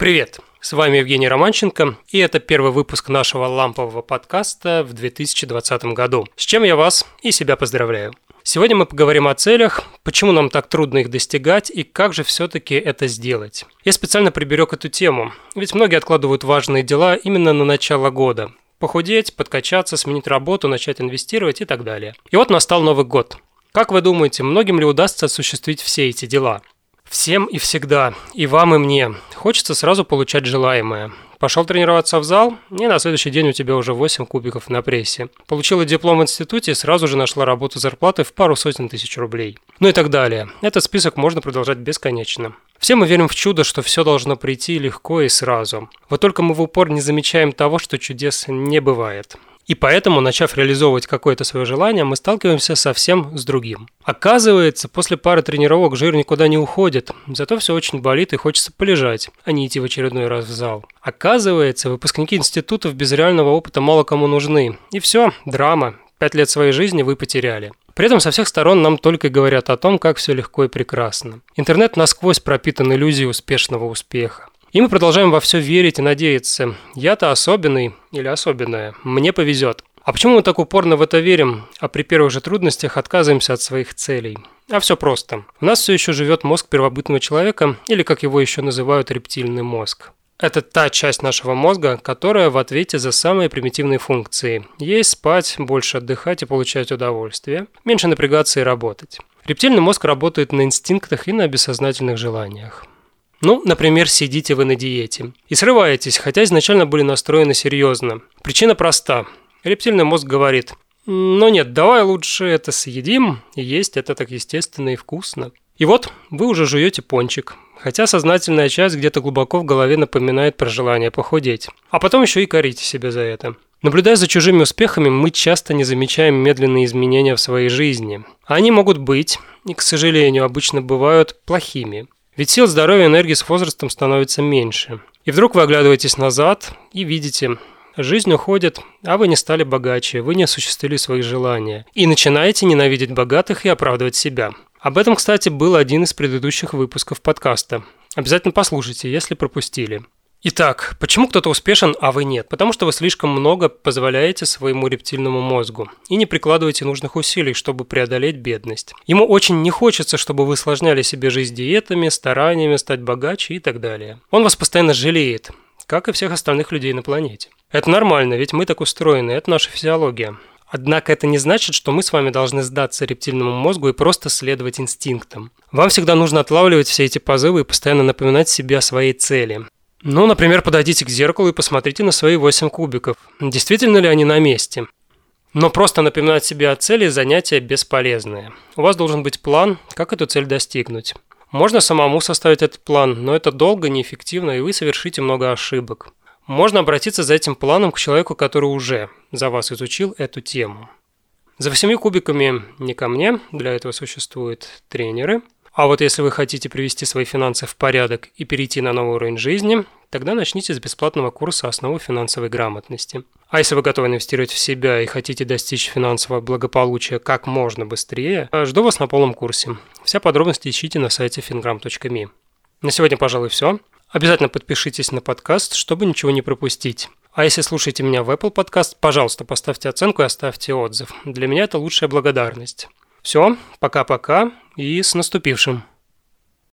Привет! С вами Евгений Романченко, и это первый выпуск нашего лампового подкаста в 2020 году, с чем я вас и себя поздравляю. Сегодня мы поговорим о целях, почему нам так трудно их достигать и как же все-таки это сделать. Я специально приберег эту тему, ведь многие откладывают важные дела именно на начало года. Похудеть, подкачаться, сменить работу, начать инвестировать и так далее. И вот настал Новый год. Как вы думаете, многим ли удастся осуществить все эти дела? Всем и всегда, и вам, и мне, хочется сразу получать желаемое. Пошел тренироваться в зал, и на следующий день у тебя уже 8 кубиков на прессе. Получила диплом в институте и сразу же нашла работу зарплаты в пару сотен тысяч рублей. Ну и так далее. Этот список можно продолжать бесконечно. Все мы верим в чудо, что все должно прийти легко и сразу. Вот только мы в упор не замечаем того, что чудес не бывает. И поэтому, начав реализовывать какое-то свое желание, мы сталкиваемся совсем с другим. Оказывается, после пары тренировок жир никуда не уходит, зато все очень болит и хочется полежать, а не идти в очередной раз в зал. Оказывается, выпускники институтов без реального опыта мало кому нужны. И все, драма. Пять лет своей жизни вы потеряли. При этом со всех сторон нам только говорят о том, как все легко и прекрасно. Интернет насквозь пропитан иллюзией успешного успеха. И мы продолжаем во все верить и надеяться. Я-то особенный или особенная. Мне повезет. А почему мы так упорно в это верим, а при первых же трудностях отказываемся от своих целей? А все просто. У нас все еще живет мозг первобытного человека, или как его еще называют, рептильный мозг. Это та часть нашего мозга, которая в ответе за самые примитивные функции. Есть, спать, больше отдыхать и получать удовольствие, меньше напрягаться и работать. Рептильный мозг работает на инстинктах и на бессознательных желаниях. Ну, например, сидите вы на диете и срываетесь, хотя изначально были настроены серьезно. Причина проста. Рептильный мозг говорит, но нет, давай лучше это съедим, и есть это так естественно и вкусно. И вот вы уже жуете пончик, хотя сознательная часть где-то глубоко в голове напоминает про желание похудеть. А потом еще и корите себя за это. Наблюдая за чужими успехами, мы часто не замечаем медленные изменения в своей жизни. Они могут быть, и, к сожалению, обычно бывают плохими. Ведь сил, здоровья, энергии с возрастом становится меньше. И вдруг вы оглядываетесь назад и видите, жизнь уходит, а вы не стали богаче, вы не осуществили свои желания. И начинаете ненавидеть богатых и оправдывать себя. Об этом, кстати, был один из предыдущих выпусков подкаста. Обязательно послушайте, если пропустили. Итак, почему кто-то успешен, а вы нет? Потому что вы слишком много позволяете своему рептильному мозгу и не прикладываете нужных усилий, чтобы преодолеть бедность. Ему очень не хочется, чтобы вы осложняли себе жизнь диетами, стараниями стать богаче и так далее. Он вас постоянно жалеет, как и всех остальных людей на планете. Это нормально, ведь мы так устроены, это наша физиология. Однако это не значит, что мы с вами должны сдаться рептильному мозгу и просто следовать инстинктам. Вам всегда нужно отлавливать все эти позывы и постоянно напоминать себе о своей цели. Ну, например, подойдите к зеркалу и посмотрите на свои 8 кубиков. Действительно ли они на месте? Но просто напоминать себе о цели занятия бесполезное. У вас должен быть план, как эту цель достигнуть. Можно самому составить этот план, но это долго, неэффективно, и вы совершите много ошибок. Можно обратиться за этим планом к человеку, который уже за вас изучил эту тему. За восьми кубиками не ко мне, для этого существуют тренеры – а вот если вы хотите привести свои финансы в порядок и перейти на новый уровень жизни, тогда начните с бесплатного курса «Основы финансовой грамотности». А если вы готовы инвестировать в себя и хотите достичь финансового благополучия как можно быстрее, жду вас на полном курсе. Все подробности ищите на сайте fingram.me. На сегодня, пожалуй, все. Обязательно подпишитесь на подкаст, чтобы ничего не пропустить. А если слушаете меня в Apple Podcast, пожалуйста, поставьте оценку и оставьте отзыв. Для меня это лучшая благодарность. Все, пока-пока и с наступившим.